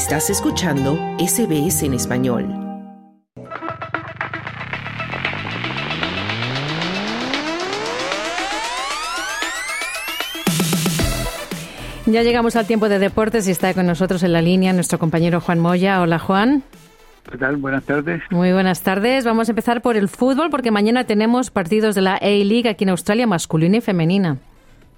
Estás escuchando SBS en español. Ya llegamos al tiempo de deportes y está con nosotros en la línea nuestro compañero Juan Moya. Hola Juan. ¿Qué tal? Buenas tardes. Muy buenas tardes. Vamos a empezar por el fútbol porque mañana tenemos partidos de la A-League aquí en Australia, masculina y femenina.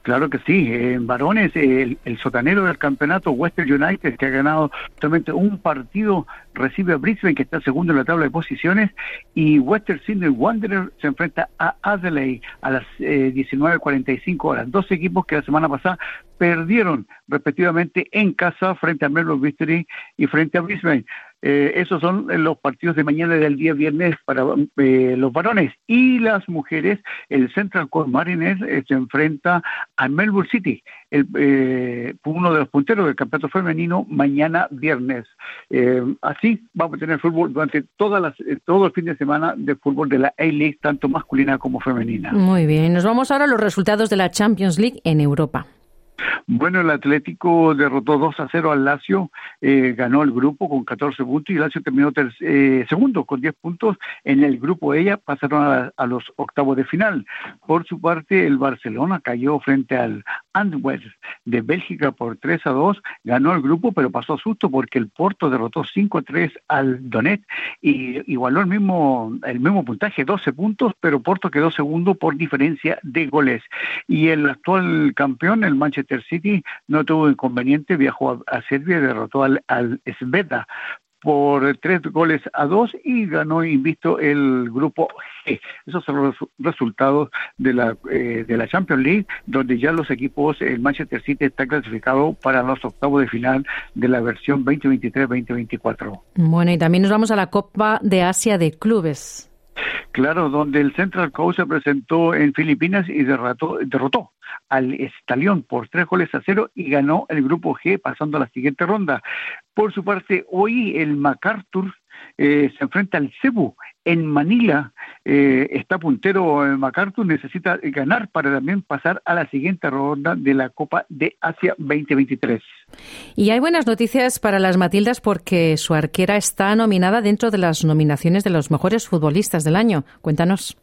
Claro que sí, en varones, el, sotanero del campeonato Western United, que ha ganado solamente un partido, recibe a Brisbane, que está segundo en la tabla de posiciones, y Western Sydney Wanderer se enfrenta a Adelaide a las eh, 19.45 horas. Dos equipos que la semana pasada perdieron respectivamente en casa frente a Melbourne Victory y frente a Brisbane. Eh, esos son los partidos de mañana del día viernes para eh, los varones. Y las mujeres, el Central Coast Mariners eh, se enfrenta a Melbourne City, el, uno de los punteros del campeonato femenino, mañana viernes. así vamos a tener fútbol durante todas las, todo el fin de semana de fútbol de la A-League, tanto masculina como femenina. Muy bien, nos vamos ahora a los resultados de la Champions League en Europa. Bueno, el Atlético derrotó 2 a 0 al Lazio, eh, ganó el grupo con 14 puntos y Lazio terminó eh, segundo con 10 puntos. En el grupo ella pasaron a, los octavos de final. Por su parte, el Barcelona cayó frente al Antwerp de Bélgica por 3 a 2, ganó el grupo, pero pasó susto porque el Porto derrotó 5 a 3 al Donet y igualó el mismo, el mismo puntaje, 12 puntos, pero Porto quedó segundo por diferencia de goles. Y el actual campeón, el Manchester City, no tuvo inconveniente, viajó a, Serbia y derrotó al, al Sveta por tres goles a dos y ganó invisto el grupo G. Esos son los resultados de la, eh, de la Champions League, donde ya los equipos, el Manchester City está clasificado para los octavos de final de la versión 2023-2024. Bueno, y también nos vamos a la Copa de Asia de Clubes. Claro, donde el Central Coast se presentó en Filipinas y derrotó, derrotó al Estalión por tres goles a cero y ganó el grupo G pasando a la siguiente ronda. Por su parte, hoy el MacArthur eh, se enfrenta al Cebu en Manila. Eh, está puntero eh, MacArthur, necesita ganar para también pasar a la siguiente ronda de la Copa de Asia 2023. Y hay buenas noticias para las Matildas porque su arquera está nominada dentro de las nominaciones de los mejores futbolistas del año. Cuéntanos.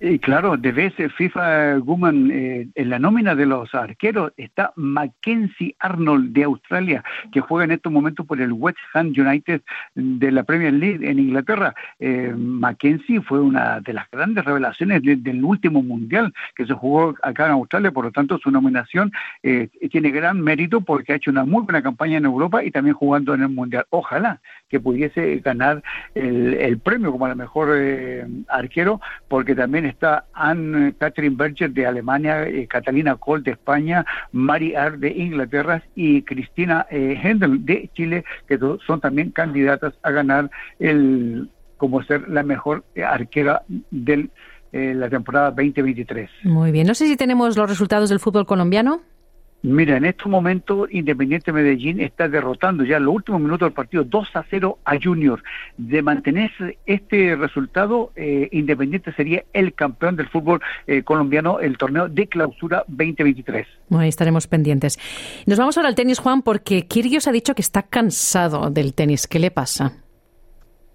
Y claro, de vez FIFA Woman eh, en la nómina de los arqueros está Mackenzie Arnold de Australia, que juega en estos momentos por el West Ham United de la Premier League en Inglaterra. Eh, Mackenzie fue una de las grandes revelaciones del último mundial que se jugó acá en Australia, por lo tanto su nominación eh, tiene gran mérito porque ha hecho una muy buena campaña en Europa y también jugando en el mundial. Ojalá que pudiese ganar el, el premio como la mejor eh, arquero, porque también está Anne Catherine Berger de Alemania, eh, Catalina Kohl de España, Mari Ar de Inglaterra y Cristina eh, Hendel de Chile, que son también candidatas a ganar el como ser la mejor arquera de la temporada 2023. Muy bien, no sé si tenemos los resultados del fútbol colombiano. Mira, en estos momentos Independiente Medellín está derrotando ya en los últimos minutos del partido 2 a 0 a Junior. De mantenerse este resultado, eh, Independiente sería el campeón del fútbol eh, colombiano, el torneo de clausura 2023. ahí estaremos pendientes. Nos vamos ahora al tenis, Juan, porque Kyrgios ha dicho que está cansado del tenis. ¿Qué le pasa?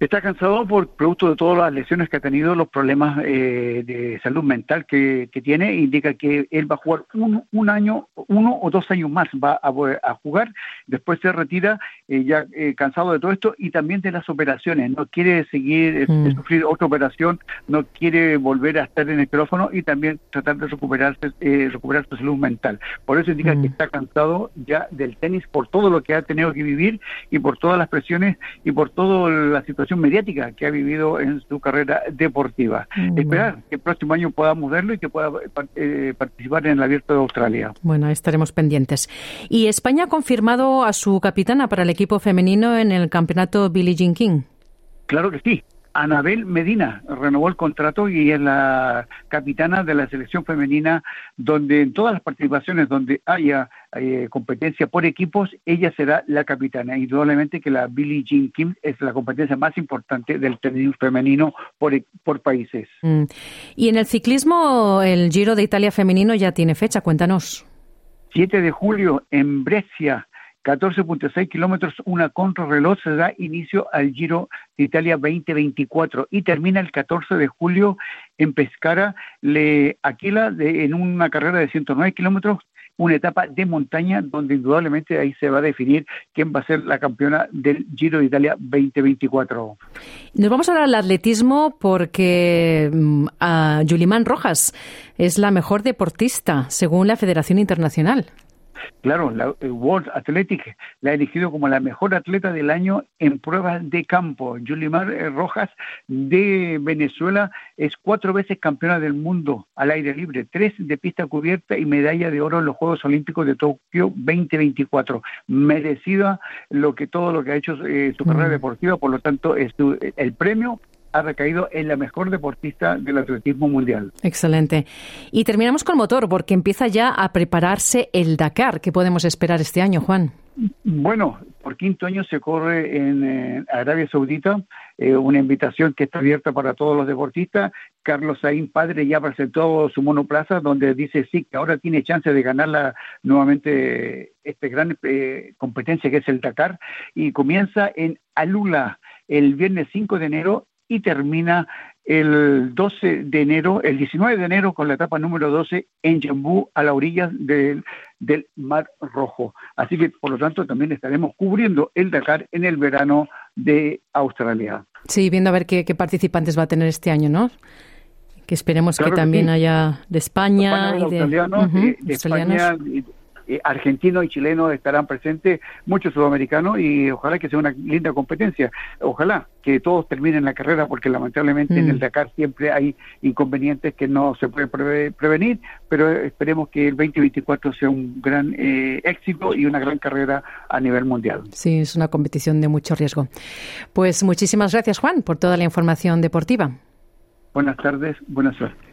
Está cansado por producto de todas las lesiones que ha tenido, los problemas eh, de salud mental que, tiene, indica que él va a jugar un, un año, uno o dos años más va a, jugar, después se retira eh, ya eh, cansado de todo esto y también de las operaciones, no quiere seguir, mm. sufrir otra operación, no quiere volver a estar en el micrófono y también tratar de recuperarse, recuperar su salud mental. Por eso indica que mm. está cansado ya del tenis por todo lo que ha tenido que vivir y por todas las presiones y por toda la situación mediática que ha vivido en su carrera deportiva. Mm, Esperar que el próximo año podamos verlo y que pueda eh, participar en el Abierto de Australia. Bueno, estaremos pendientes. ¿Y España ha confirmado a su capitana para el equipo femenino en el campeonato Billie Jean King? Claro que sí. Anabel Medina renovó el contrato y es la capitana de la selección femenina, donde en todas las participaciones donde haya eh, competencia por equipos, ella será la capitana. Indudablemente que la Billie Jean Kim es la competencia más importante del tenis femenino por, por países. Mm. Y en el ciclismo, el Giro de Italia femenino ya tiene fecha, cuéntanos. 7 de julio en Brescia 14.6 kilómetros, una contrarreloj, se da inicio al Giro de Italia 2024 y termina el 14 de julio en Pescara, le Aquila, de, en una carrera de 109 kilómetros, una etapa de montaña donde indudablemente ahí se va a definir quién va a ser la campeona del Giro de Italia 2024. Nos vamos ahora al atletismo porque mm, a Yulimán Rojas es la mejor deportista según la Federación Internacional. Claro, la eh, World Athletic la ha elegido como la mejor atleta del año en pruebas de campo. Yulimar eh, Rojas de Venezuela es cuatro veces campeona del mundo al aire libre, tres de pista cubierta y medalla de oro en los Juegos Olímpicos de Tokio 2024. Merecida lo que todo lo que ha hecho eh, su carrera mm. deportiva, por lo tanto es el premio ha recaído en la mejor deportista del atletismo mundial. Excelente. Y terminamos con motor, porque empieza ya a prepararse el Dakar. ¿Qué podemos esperar este año, Juan? Bueno, por quinto año se corre en eh, Arabia Saudita, eh, una invitación que está abierta para todos los deportistas. Carlos Saín, padre, ya presentó su monoplaza, donde dice sí, que ahora tiene chance de ganarla nuevamente esta gran eh, competencia que es el Dakar, y comienza en Alula el viernes 5 de enero y termina el 12 de enero, el 19 de enero con la etapa número 12 en Jambú, a la orilla del, del Mar Rojo. Así que, por lo tanto, también estaremos cubriendo el Dakar en el verano de Australia. Sí, viendo a ver qué, participantes va a tener este año, ¿no? Que esperemos que también haya de España, y de, de España, eh, argentinos y chilenos estarán presentes, muchos sudamericanos, y ojalá que sea una linda competencia. Ojalá que todos terminen la carrera, porque lamentablemente en el mm. Dakar siempre hay inconvenientes que no se pueden prevenir, pero esperemos que el 2024 sea un gran eh, éxito y una gran carrera a nivel mundial. Sí, es una competición de mucho riesgo. Pues muchísimas gracias, Juan, por toda la información deportiva. Buenas tardes, buena suerte.